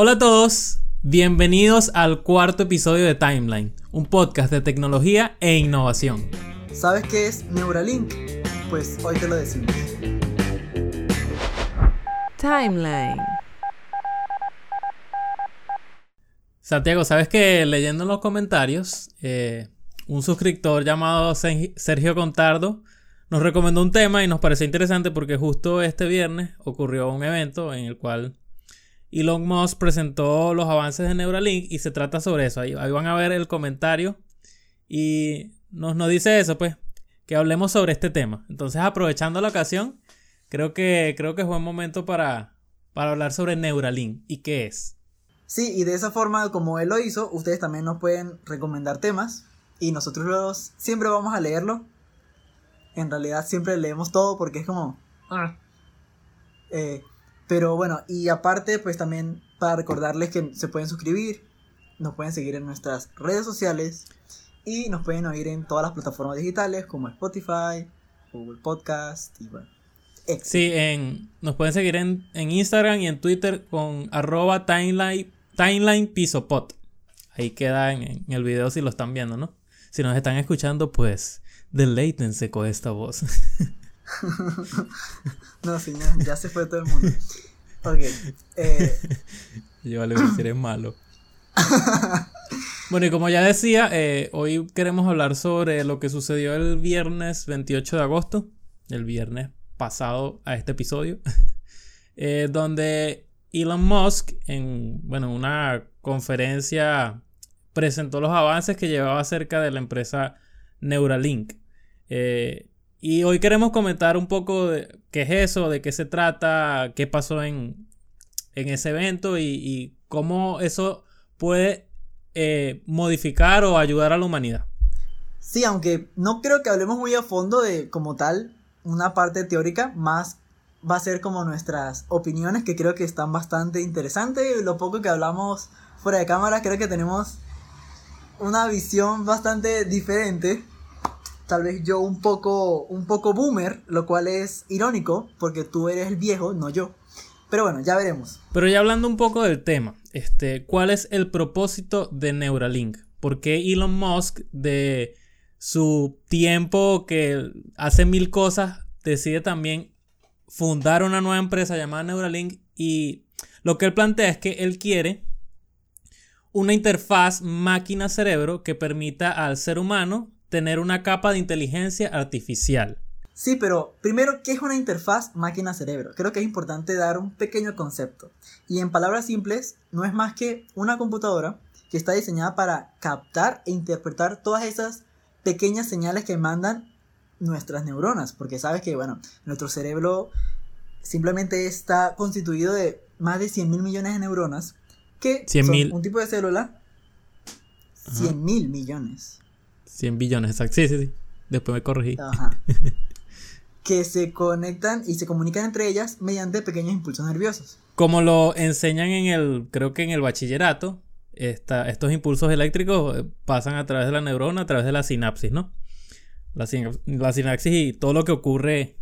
Hola a todos, bienvenidos al cuarto episodio de Timeline, un podcast de tecnología e innovación. ¿Sabes qué es Neuralink? Pues hoy te lo decimos. Timeline. Santiago, ¿sabes que leyendo en los comentarios, eh, un suscriptor llamado Sergio Contardo nos recomendó un tema y nos pareció interesante porque justo este viernes ocurrió un evento en el cual Elon Musk presentó los avances de Neuralink y se trata sobre eso. Ahí, van a ver el comentario y nos, nos dice eso, pues, que hablemos sobre este tema. Entonces, aprovechando la ocasión, creo que, creo que es buen momento para, para hablar sobre Neuralink y qué es. Sí, y de esa forma, como él lo hizo, ustedes también nos pueden recomendar temas y nosotros siempre vamos a leerlo. En realidad siempre leemos todo porque es como... Ah. Eh, pero bueno, y aparte, pues también para recordarles que se pueden suscribir, nos pueden seguir en nuestras redes sociales y nos pueden oír en todas las plataformas digitales como Spotify, Google Podcast y bueno. Sí, en, nos pueden seguir en, Instagram y en Twitter con arroba timeline, timeline Ahí queda en, el video si lo están viendo, ¿no? Si nos están escuchando, pues deleítense con esta voz. no, señor, ya se fue todo el mundo. Ok. Eh. Yo le voy a decir es malo. bueno, y como ya decía, eh, hoy queremos hablar sobre lo que sucedió el viernes 28 de agosto, el viernes pasado a este episodio, eh, donde Elon Musk en bueno, una conferencia presentó los avances que llevaba acerca de la empresa Neuralink. Eh, y hoy queremos comentar un poco de qué es eso, de qué se trata, qué pasó en, ese evento y, cómo eso puede eh, modificar o ayudar a la humanidad. Sí, aunque no creo que hablemos muy a fondo de como tal una parte teórica, más va a ser como nuestras opiniones que creo que están bastante interesantes. Lo poco que hablamos fuera de cámara, creo que tenemos una visión bastante diferente tal vez yo un poco, un poco boomer, lo cual es irónico, porque tú eres el viejo, no yo. Pero bueno, ya veremos. Pero ya hablando un poco del tema, este, ¿cuál es el propósito de Neuralink? ¿Por qué Elon Musk de su tiempo que hace mil cosas decide también fundar una nueva empresa llamada Neuralink y lo que él plantea es que él quiere una interfaz máquina-cerebro que permita al ser humano tener una capa de inteligencia artificial. Sí, pero primero, ¿qué es una interfaz máquina-cerebro? Creo que es importante dar un pequeño concepto. Y en palabras simples, no es más que una computadora que está diseñada para captar e interpretar todas esas pequeñas señales que mandan nuestras neuronas. Porque sabes que, bueno, nuestro cerebro simplemente está constituido de más de 100 mil millones de neuronas que son un tipo de célula. 100 mil millones. 100 billones, exacto. Sí, sí, sí. Después me corregí. Ajá. que se conectan y se comunican entre ellas mediante pequeños impulsos nerviosos. Como lo enseñan en el, creo que en el bachillerato, esta, estos impulsos eléctricos eh, pasan a través de la neurona, a través de la sinapsis, ¿no? La, sinapsis y todo lo que ocurre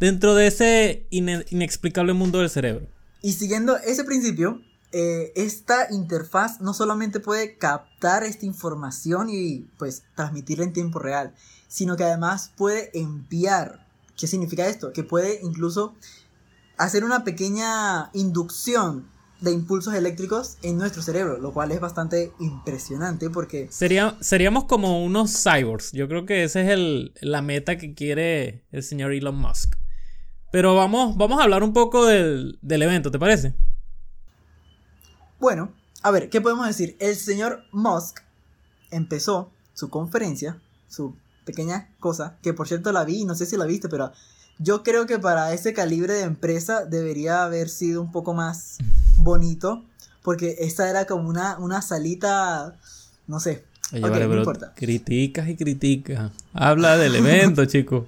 dentro de ese inexplicable mundo del cerebro. Y siguiendo ese principio, eh, esta interfaz no solamente puede captar esta información y pues transmitirla en tiempo real, sino que además puede enviar. ¿Qué significa esto? Que puede incluso hacer una pequeña inducción de impulsos eléctricos en nuestro cerebro, lo cual es bastante impresionante porque... Sería, seríamos como unos cyborgs, yo creo que esa es el, la meta que quiere el señor Elon Musk. Pero vamos, vamos a hablar un poco del, del evento, ¿te parece? Bueno, a ver, ¿qué podemos decir? El señor Musk empezó su conferencia, su pequeña cosa, que por cierto la vi, no sé si la viste, pero yo creo que para ese calibre de empresa debería haber sido un poco más bonito, porque esta era como una, una salita, no sé. no importa. Criticas y criticas. Habla del evento, chico.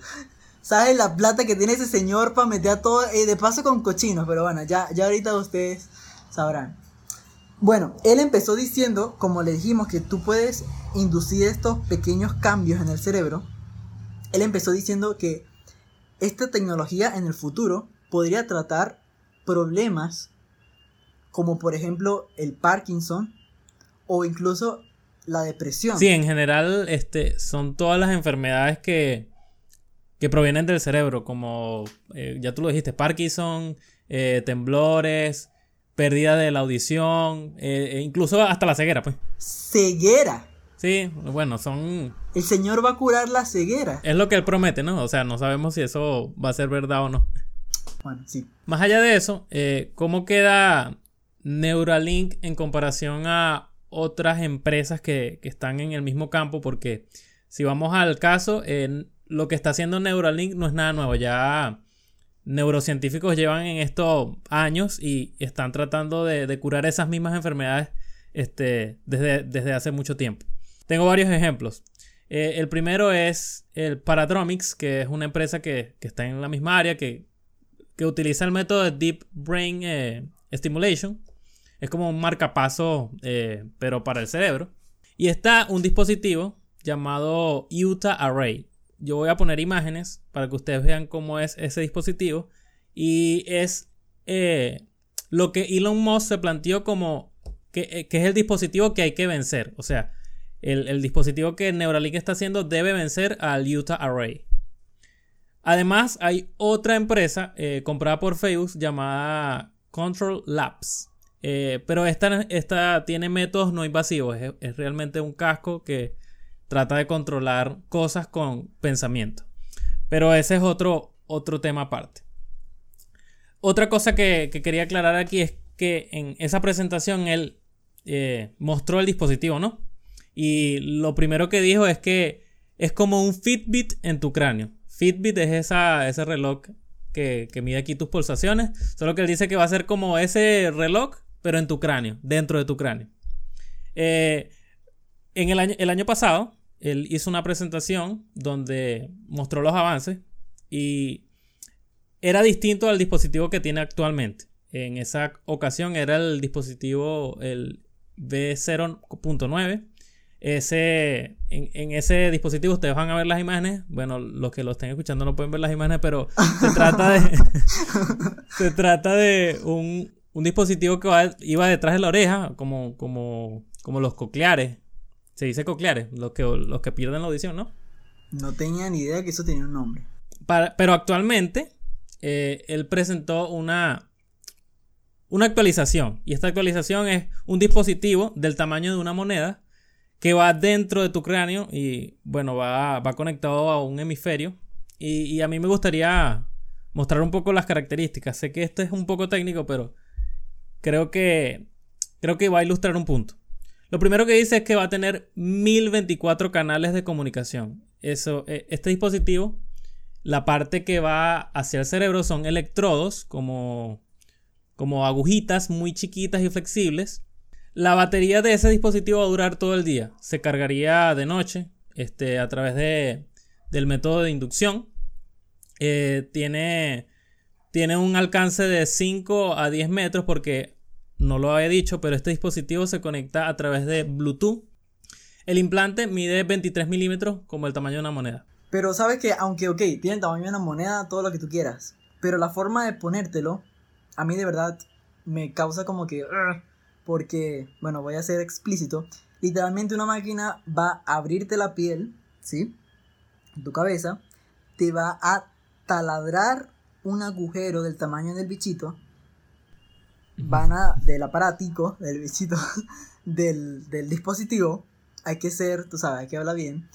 ¿Sabes la plata que tiene ese señor para meter a todo? Eh, de paso con cochinos, pero bueno, ya, ya ahorita ustedes sabrán. Bueno, él empezó diciendo, como le dijimos, que tú puedes inducir estos pequeños cambios en el cerebro. Él empezó diciendo que esta tecnología en el futuro podría tratar problemas como por ejemplo el Parkinson o incluso la depresión. Sí, en general este, son todas las enfermedades que, que provienen del cerebro, como eh, ya tú lo dijiste, Parkinson, eh, temblores, pérdida de la audición, eh, e incluso hasta la ceguera, pues. Ceguera. Sí, bueno, son... El Señor va a curar la ceguera. Es lo que Él promete, ¿no? O sea, no sabemos si eso va a ser verdad o no. Bueno, sí. Más allá de eso, eh, ¿cómo queda Neuralink en comparación a otras empresas que, que están en el mismo campo? Porque si vamos al caso, eh, lo que está haciendo Neuralink no es nada nuevo. Ya neurocientíficos llevan en estos años y están tratando de, curar esas mismas enfermedades este, desde, hace mucho tiempo. Tengo varios ejemplos. Eh, el primero es el Paradromics, que es una empresa que, está en la misma área, que, que, utiliza el método de Deep Brain eh, Stimulation. Es como un marcapaso, eh, pero para el cerebro. Y está un dispositivo llamado Utah Array. Yo voy a poner imágenes para que ustedes vean cómo es ese dispositivo. Y es eh, lo que Elon Musk se planteó como que, eh, que es el dispositivo que hay que vencer. O sea, el, el, dispositivo que Neuralink está haciendo debe vencer al Utah Array. Además, hay otra empresa eh, comprada por Facebook llamada Control Labs. Pero esta, esta, tiene métodos no invasivos. Es, es, realmente un casco que trata de controlar cosas con pensamiento. Pero ese es otro, otro tema aparte. Otra cosa que, que quería aclarar aquí es que en esa presentación él eh, mostró el dispositivo, ¿no? Y lo primero que dijo es que es como un Fitbit en tu cráneo. Fitbit es esa, ese reloj que, que, mide aquí tus pulsaciones. Solo que él dice que va a ser como ese reloj, pero en tu cráneo, dentro de tu cráneo. Eh, en el año, el año pasado, él hizo una presentación donde mostró los avances y era distinto al dispositivo que tiene actualmente. En esa ocasión era el dispositivo, el B0.9 ese, en, ese dispositivo ustedes van a ver las imágenes. Bueno, los que lo estén escuchando no pueden ver las imágenes, pero se trata de. se trata de un, un dispositivo que va, iba detrás de la oreja, como, como, como los cocleares. Se dice cocleares, los que, los que pierden la audición, ¿no? No tenía ni idea que eso tenía un nombre. Para, pero actualmente, eh, él presentó una, una actualización. Y esta actualización es un dispositivo del tamaño de una moneda que va dentro de tu cráneo y bueno, va, va conectado a un hemisferio. Y, y, a mí me gustaría mostrar un poco las características. Sé que esto es un poco técnico, pero creo que, creo que va a ilustrar un punto. Lo primero que dice es que va a tener 1024 canales de comunicación. Eso, este dispositivo, la parte que va hacia el cerebro son electrodos, como, como agujitas muy chiquitas y flexibles la batería de ese dispositivo va a durar todo el día. Se cargaría de noche este, a través de, del método de inducción. Eh, tiene, tiene un alcance de 5 a 10 metros porque no lo había dicho, pero este dispositivo se conecta a través de Bluetooth. El implante mide 23 milímetros como el tamaño de una moneda. Pero sabes que, aunque, ok, tiene el tamaño de una moneda, todo lo que tú quieras. Pero la forma de ponértelo, a mí de verdad me causa como que... Porque, bueno, voy a ser explícito, literalmente una máquina va a abrirte la piel, ¿sí? Tu cabeza, te va a taladrar un agujero del tamaño del bichito, van a, del aparatico, del bichito, del, del dispositivo, hay que ser, tú sabes, hay que hablar bien,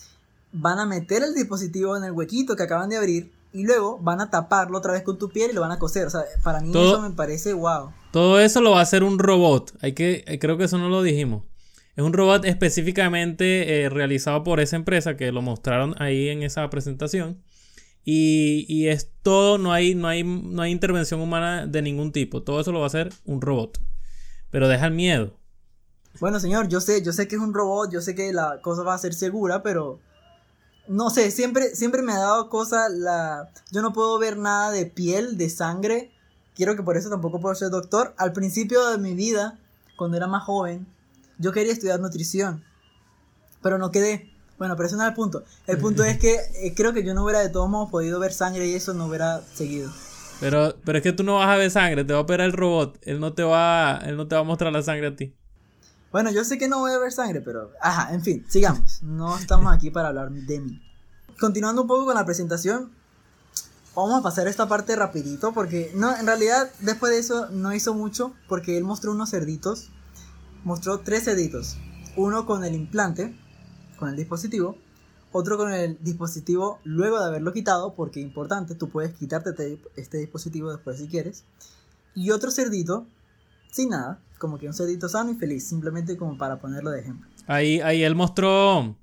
van a meter el dispositivo en el huequito que acaban de abrir y luego van a taparlo otra vez con tu piel y lo van a coser. O sea, para mí Todo... eso me parece wow. Todo eso lo va a hacer un robot. Hay que, eh, creo que eso no lo dijimos. Es un robot específicamente eh, realizado por esa empresa que lo mostraron ahí en esa presentación. Y, y, es todo, no hay, no, hay, no hay intervención humana de ningún tipo. Todo eso lo va a hacer un robot. Pero deja el miedo. Bueno, señor, yo sé, yo sé que es un robot, yo sé que la cosa va a ser segura, pero no sé, siempre, siempre me ha dado cosa la... Yo no puedo ver nada de piel, de sangre quiero que por eso tampoco puedo ser doctor. Al principio de mi vida, cuando era más joven, yo quería estudiar nutrición, pero no quedé. Bueno, pero eso no es el punto. El punto es que eh, creo que yo no hubiera de todos modos podido ver sangre y eso no hubiera seguido. Pero, pero es que tú no vas a ver sangre, te va a operar el robot. Él no te va, él no te va a mostrar la sangre a ti. Bueno, yo sé que no voy a ver sangre, pero... Ajá, en fin, sigamos. No estamos aquí para hablar de mí. Continuando un poco con la presentación, vamos a pasar esta parte rapidito porque no, en realidad después de eso no hizo mucho porque él mostró unos cerditos. Mostró tres cerditos. Uno con el implante, con el dispositivo. Otro con el dispositivo luego de haberlo quitado, porque importante, tú puedes quitarte este, este dispositivo después si quieres. Y otro cerdito sin nada, como que un cerdito sano y feliz, simplemente como para ponerlo de ejemplo. Ahí, ahí él mostró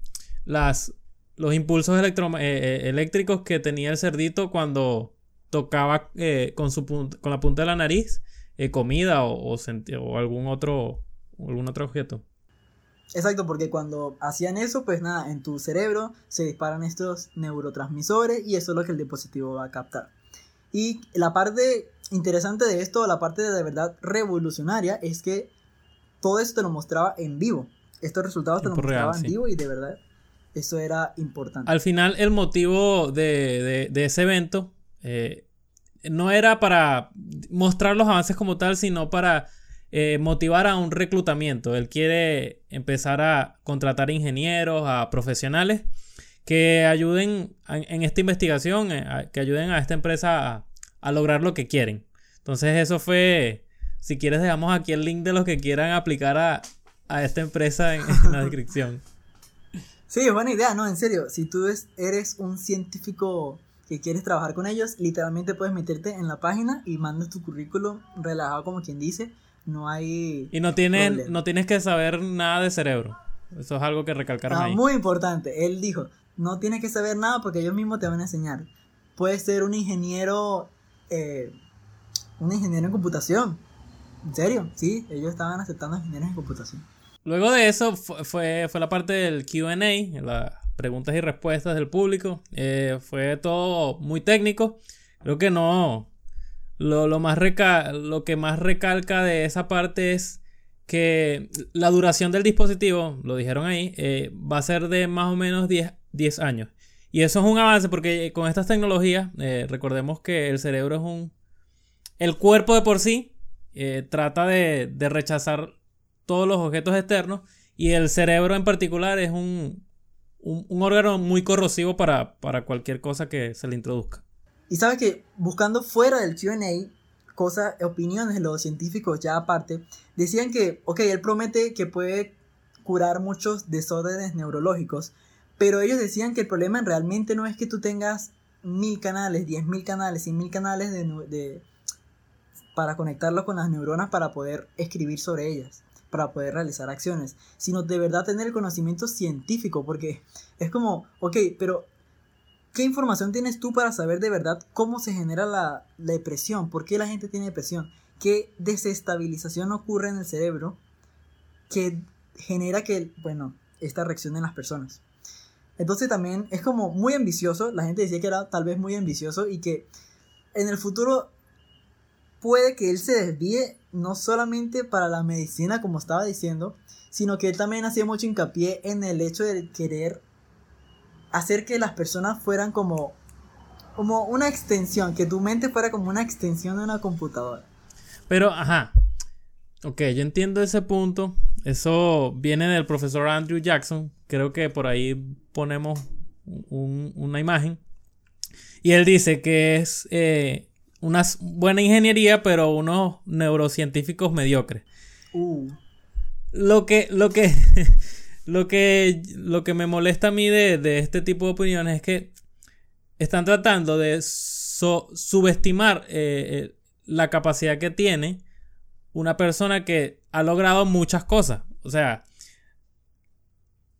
las, los impulsos electro- eh, eh, eléctricos que tenía el cerdito cuando tocaba eh, con, su con la punta de la nariz eh, comida o, o o algún otro algún otro objeto. Exacto, porque cuando hacían eso, pues nada, en tu cerebro se disparan estos neurotransmisores y eso es lo que el dispositivo va a captar. Y la parte interesante de esto, la parte de, verdad revolucionaria, es que todo eso te lo mostraba en vivo. Estos resultados te lo real, mostraba en sí. vivo y de verdad eso era importante. Al final el motivo de, de- de ese evento eh, no era para mostrar los avances como tal, sino para eh, motivar a un reclutamiento. Él quiere empezar a contratar ingenieros, a profesionales que ayuden a- en esta investigación, eh, a- que ayuden a esta empresa a, a lograr lo que quieren. Entonces eso fue, si quieres dejamos aquí el link de los que quieran aplicar a, a esta empresa en- en la descripción. Sí, es buena idea, no, en serio. Si tú es- eres un científico que quieres trabajar con ellos, literalmente puedes meterte en la página y mandas tu currículum relajado como quien dice. No hay... Y no tienes, Problema. no tienes que saber nada de cerebro. Eso es algo que recalcaron Ah, ahí. muy importante. Él dijo, no tienes que saber nada porque ellos mismos te van a enseñar. Puedes ser un ingeniero, eh, un ingeniero en computación. En serio, sí, ellos estaban aceptando ingenieros en computación. Luego de eso fu- fue, fue la parte del QA, las preguntas y respuestas del público. Eh, fue todo muy técnico. Creo que no. Lo, lo, más reca- lo que más recalca de esa parte es que la duración del dispositivo, lo dijeron ahí, eh, va a ser de más o menos 10, 10 años. Y eso es un avance porque con estas tecnologías, eh, recordemos que el cerebro es un... El cuerpo de por sí eh, trata de, de rechazar todos los objetos externos y el cerebro en particular es un, un, un órgano muy corrosivo para, para cualquier cosa que se le introduzca. Y sabes que buscando fuera del QA, cosas, opiniones de los científicos ya aparte, decían que, ok, él promete que puede curar muchos desórdenes neurológicos, pero ellos decían que el problema realmente no es que tú tengas mil canales, diez mil canales, cien mil canales de, de- para conectarlos con las neuronas para poder escribir sobre ellas, para poder realizar acciones, sino de verdad tener el conocimiento científico, porque es como, ok, pero ¿qué información tienes tú para saber de verdad cómo se genera la, depresión? ¿Por qué la gente tiene depresión? ¿Qué desestabilización ocurre en el cerebro que genera que, bueno, esta reacción en las personas? Entonces también es como muy ambicioso, la gente decía que era tal vez muy ambicioso y que en el futuro puede que él se desvíe no solamente para la medicina como estaba diciendo, sino que él también hacía mucho hincapié en el hecho de querer hacer que las personas fueran como como una extensión, que tu mente fuera como una extensión de una computadora. Pero, ajá. Ok, yo entiendo ese punto. Eso viene del profesor Andrew Jackson. Creo que por ahí ponemos un- una imagen. Y él dice que es eh, una buena ingeniería, pero unos neurocientíficos mediocres. Uh, Lo que, lo que, lo que, lo que me molesta a mí de, de este tipo de opiniones es que están tratando de subestimar eh, eh, la capacidad que tiene una persona que ha logrado muchas cosas. O sea,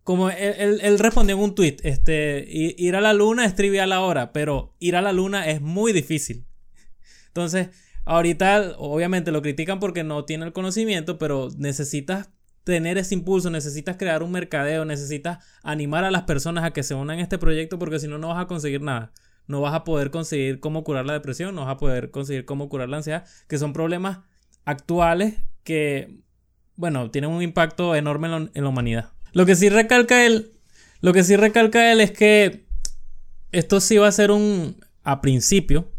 como él, él- él respondió en un tweet, este, ir a la luna es trivial ahora, pero ir a la luna es muy difícil. Entonces, ahorita obviamente lo critican porque no tiene el conocimiento, pero necesitas tener ese impulso, necesitas crear un mercadeo, necesitas animar a las personas a que se unan a este proyecto porque si no, no vas a conseguir nada. No vas a poder conseguir cómo curar la depresión, no vas a poder conseguir cómo curar la ansiedad, que son problemas actuales que, bueno, tienen un impacto enorme en, la- humanidad. Lo que sí recalca él, lo que sí recalca él es que esto sí va a ser un, a principio,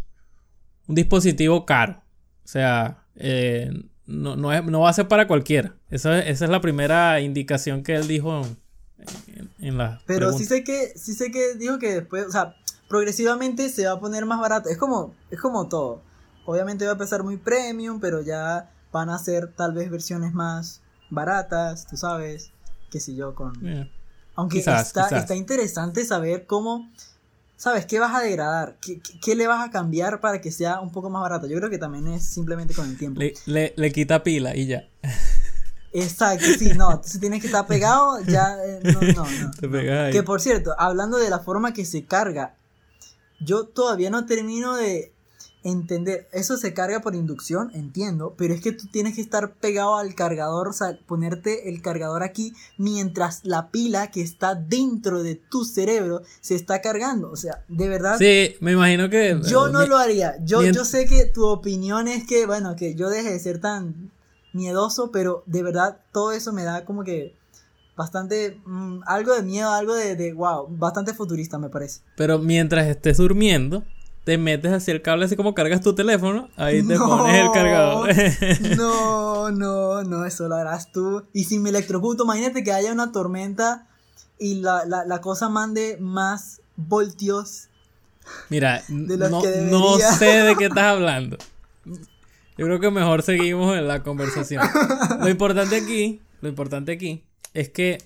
un dispositivo caro. O sea, eh, no, no, es- no va a ser para cualquiera. Esa, esa es la primera indicación que él dijo en, en la Pero sí sé que, sí sé que dijo que después, o sea, progresivamente se va a poner más barato. Es como, es como todo. Obviamente va a empezar muy premium, pero ya van a ser tal vez versiones más baratas, tú sabes, qué sé yo, con... Eh, Aunque Quizás, está, quizás. está interesante saber cómo, ¿sabes? ¿Qué vas a degradar? ¿Qué, qué, qué le vas a cambiar para que sea un poco más barato? Yo creo que también es simplemente con el tiempo. le, le- le quita pila y ya. Exacto, sí, no, si tienes que estar pegado, ya, eh, no, no, no. Te pegas ahí. Que por cierto, hablando de la forma que se carga, yo todavía no termino de entender. Eso se carga por inducción, entiendo, pero es que tú tienes que estar pegado al cargador, o sea, ponerte el cargador aquí mientras la pila que está dentro de tu cerebro se está cargando. O sea, de verdad. Sí, me imagino que. Yo no mi- lo haría. Yo, yo sé que tu opinión es que, bueno, que yo deje de ser tan miedoso, pero de verdad todo eso me da como que bastante, mm, algo de miedo, algo de, de, wow, bastante futurista me parece. Pero mientras estés durmiendo, te metes hacia el cable así como cargas tu teléfono. Ahí te No. pones el cargador. No, no, no, eso lo harás tú. Y si me electrocuto, imagínate que haya una tormenta y la, la, la cosa mande más voltios. Mira, De los no, que no sé de qué estás hablando. Yo creo que mejor seguimos en la conversación. Lo importante aquí, lo importante aquí es que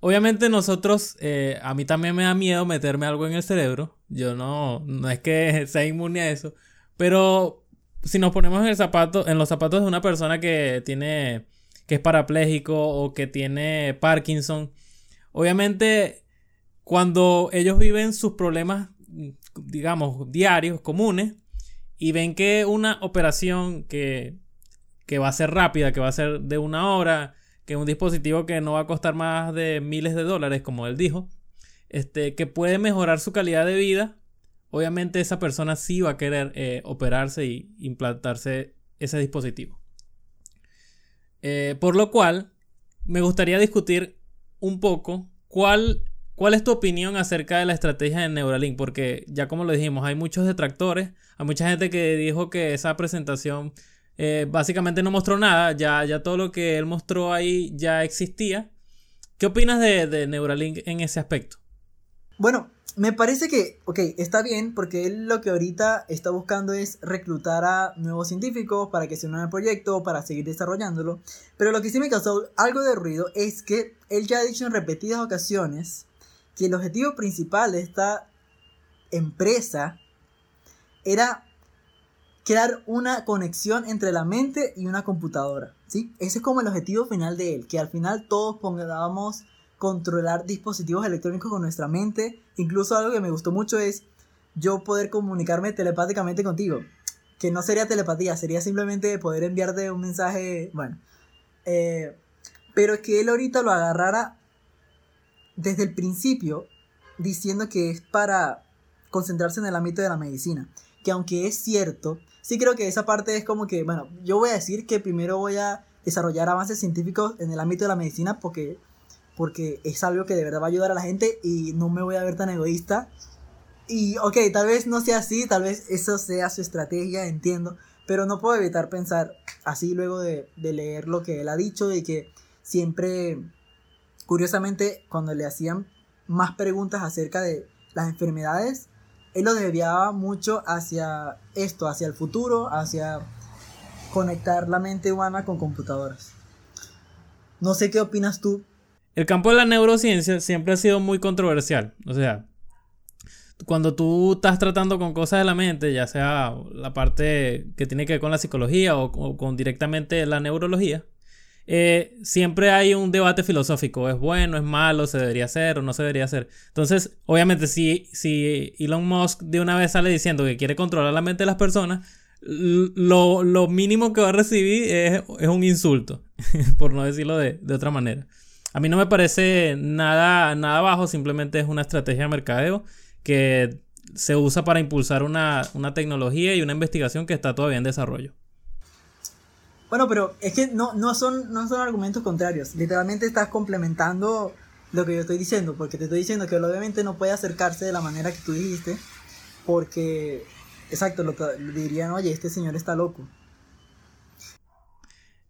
obviamente nosotros, eh, a mí también me da miedo meterme algo en el cerebro. Yo no, no es que sea inmune a eso, pero si nos ponemos en el zapato, en los zapatos de una persona que tiene, que es parapléjico o que tiene Parkinson, obviamente cuando ellos viven sus problemas, digamos, diarios, comunes, y ven que una operación que, que va a ser rápida, que va a ser de una hora, que un dispositivo que no va a costar más de miles de dólares, como él dijo, este, que puede mejorar su calidad de vida, obviamente esa persona sí va a querer eh, operarse y implantarse ese dispositivo. Eh, por lo cual, me gustaría discutir un poco cuál, cuál es tu opinión acerca de la estrategia de Neuralink, porque ya como lo dijimos, hay muchos detractores, hay mucha gente que dijo que esa presentación eh, básicamente no mostró nada, ya, ya todo lo que él mostró ahí ya existía. ¿Qué opinas de, de Neuralink en ese aspecto? Bueno, me parece que, ok, está bien, porque él lo que ahorita está buscando es reclutar a nuevos científicos para que se unan al proyecto, para seguir desarrollándolo. Pero lo que sí me causó algo de ruido es que él ya ha dicho en repetidas ocasiones que el objetivo principal de esta empresa era crear una conexión entre la mente y una computadora, ¿sí? Ese es como el objetivo final de él, que al final todos pongamos controlar dispositivos electrónicos con nuestra mente. Incluso algo que me gustó mucho es yo poder comunicarme telepáticamente contigo. Que no sería telepatía, sería simplemente poder enviarte un mensaje, bueno. eh, pero que él ahorita lo agarrara desde el principio diciendo que es para concentrarse en el ámbito de la medicina. Que aunque es cierto, sí creo que esa parte es como que, bueno, yo voy a decir que primero voy a desarrollar avances científicos en el ámbito de la medicina porque porque es algo que de verdad va a ayudar a la gente y no me voy a ver tan egoísta. Y ok, tal vez no sea así, tal vez eso sea su estrategia, entiendo, pero no puedo evitar pensar así luego de, de leer lo que él ha dicho y que siempre, curiosamente, cuando le hacían más preguntas acerca de las enfermedades, él lo desviaba mucho hacia esto, hacia el futuro, hacia conectar la mente humana con computadoras. No sé qué opinas tú El campo de la neurociencia siempre ha sido muy controversial. O sea, cuando tú estás tratando con cosas de la mente, ya sea la parte que tiene que ver con la psicología o, con directamente la neurología, eh, siempre hay un debate filosófico. ¿Es bueno, es malo, se debería hacer o no se debería hacer? Entonces, obviamente, si, si Elon Musk de una vez sale diciendo que quiere controlar la mente de las personas, lo, lo mínimo que va a recibir es, es un insulto, por no decirlo de, de otra manera. A mí no me parece nada, nada bajo, simplemente es una estrategia de mercadeo que se usa para impulsar una, una tecnología y una investigación que está todavía en desarrollo. Bueno, pero es que no, no, son, no son argumentos contrarios. Literalmente estás complementando lo que yo estoy diciendo. Porque te estoy diciendo que obviamente no puede acercarse de la manera que tú dijiste. Porque exacto, lo que dirían, oye, este señor está loco.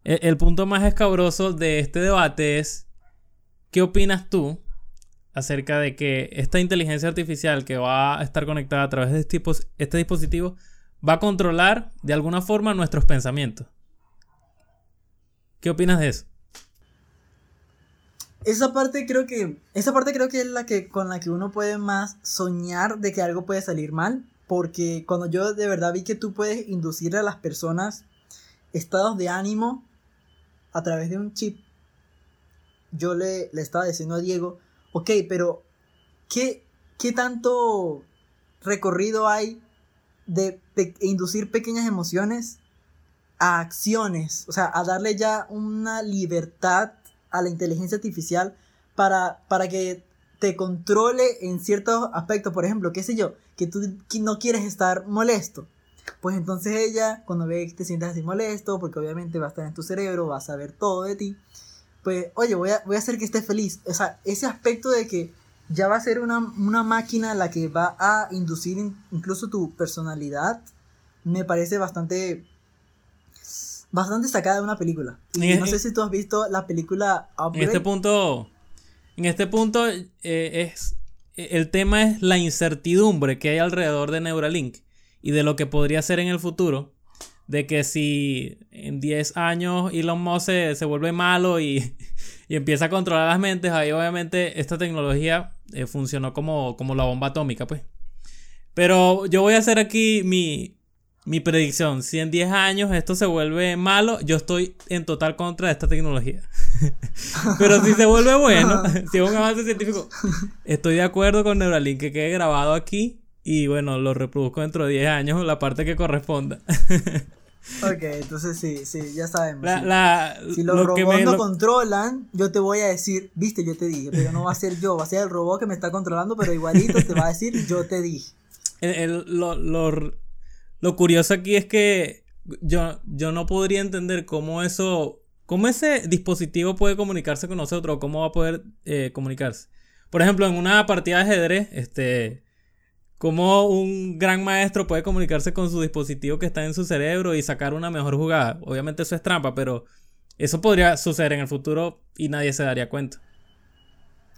El, el punto más escabroso de este debate es, ¿qué opinas tú acerca de que esta inteligencia artificial que va a estar conectada a través de este, este dispositivo va a controlar de alguna forma nuestros pensamientos? ¿Qué opinas de eso? Esa parte creo que esa parte creo que es la que con la que uno puede más soñar de que algo puede salir mal, porque cuando yo de verdad vi que tú puedes inducir a las personas estados de ánimo a través de un chip, yo le, le estaba diciendo a Diego, ok, pero ¿qué, qué tanto recorrido hay de pe- inducir pequeñas emociones a acciones? O sea, a darle ya una libertad a la inteligencia artificial para, para que te controle en ciertos aspectos. Por ejemplo, qué sé yo, que tú no quieres estar molesto. Pues entonces ella, cuando ve que te sientes así molesto, porque obviamente va a estar en tu cerebro, va a saber todo de ti, pues, oye, voy a, voy a hacer que estés feliz. O sea, ese aspecto de que ya va a ser una, una máquina la que va a inducir in- incluso tu personalidad, me parece bastante bastante sacada de una película. Y En- no sé si tú has visto la película En este punto, en este punto eh, es el tema es la incertidumbre que hay alrededor de Neuralink y de lo que podría ser en el futuro. De que si en 10 años Elon Musk se, se vuelve malo y, y empieza a controlar las mentes, ahí obviamente esta tecnología eh, funcionó como, como la bomba atómica, pues. Pero yo voy a hacer aquí mi, mi predicción. Si en 10 años esto se vuelve malo, yo estoy en total contra de esta tecnología. Pero si se vuelve bueno, si es un avance científico, estoy de acuerdo con Neuralink que quede grabado aquí y bueno, lo reproduzco dentro de 10 años, la parte que corresponda. Ok, entonces sí, sí, ya sabemos. La- sí. la- si los lo robots me- no lo- controlan, yo te voy a decir, viste, yo te dije, pero no va a ser yo, va a ser el robot que me está controlando, pero igualito te va a decir, yo te dije. el- el- lo, lo- lo curioso aquí es que yo, yo no podría entender cómo eso, cómo ese dispositivo puede comunicarse con nosotros o cómo va a poder eh, comunicarse. Por ejemplo, en una partida de ajedrez, este, cómo un gran maestro puede comunicarse con su dispositivo que está en su cerebro y sacar una mejor jugada. Obviamente eso es trampa, pero eso podría suceder en el futuro y nadie se daría cuenta.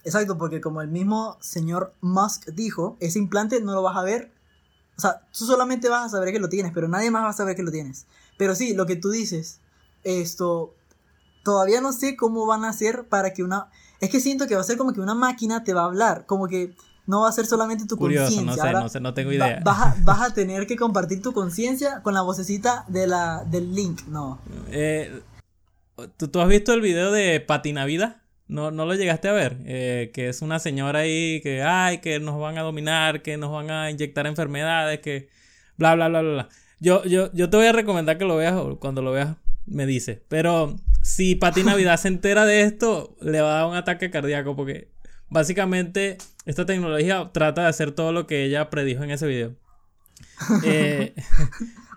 Exacto, porque como el mismo señor Musk dijo, ese implante no lo vas a ver. O sea, tú solamente vas a saber que lo tienes, pero nadie más va a saber que lo tienes. Pero sí, lo que tú dices, esto, todavía no sé cómo van a hacer para que una... Es que siento que va a ser como que una máquina te va a hablar, como que no va a ser solamente tu conciencia. no sé, no sé, no tengo va- idea. vas, a, vas a tener que compartir tu conciencia con la vocecita de la, del link, no. Eh, ¿tú, tú has visto el video de Patinavida? ¿No, no lo llegaste a ver? Eh, que es una señora ahí que, ay, que nos van a dominar, que nos van a inyectar enfermedades, que bla, bla, bla, bla, bla. Yo, yo, yo te voy a recomendar que lo veas, cuando lo veas me dice. Pero si Pati Navidad se entera de esto, le va a dar un ataque cardíaco porque básicamente esta tecnología trata de hacer todo lo que ella predijo en ese video. Eh,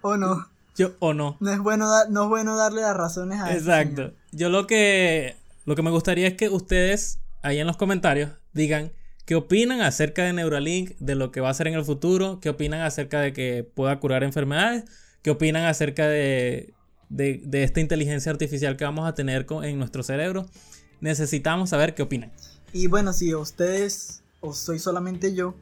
O no. yo, o no. No es bueno, no es bueno darle las razones a Exacto. Yo lo que lo que me gustaría es que ustedes ahí en los comentarios digan qué opinan acerca de Neuralink, de lo que va a hacer en el futuro, qué opinan acerca de que pueda curar enfermedades, qué opinan acerca de, de, de esta inteligencia artificial que vamos a tener con- en nuestro cerebro. Necesitamos saber qué opinan. Y bueno, si ustedes, o soy solamente yo,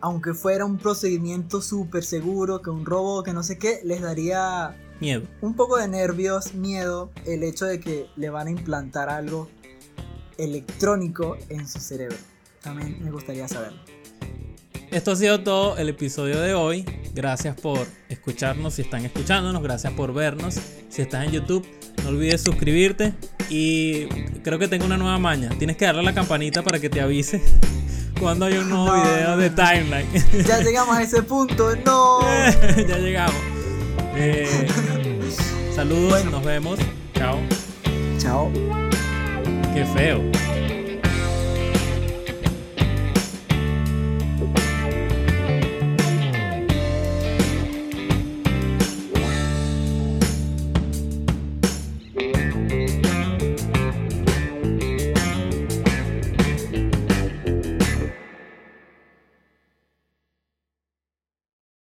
aunque fuera un procedimiento súper seguro, que un robo, que no sé qué, les daría Miedo. un poco de nervios, miedo, el hecho de que le van a implantar algo electrónico en su cerebro. También me gustaría saberlo. Esto ha sido todo el episodio de hoy. Gracias por escucharnos si están escuchándonos. Gracias por vernos. Si estás en YouTube, no olvides suscribirte. Y creo que tengo una nueva maña. Tienes que darle a la campanita para que te avise cuando hay un nuevo No, video de timeline. Ya llegamos a ese punto, no. ya llegamos. Eh, saludos, Bueno. nos vemos. Chao. Chao. Qué feo.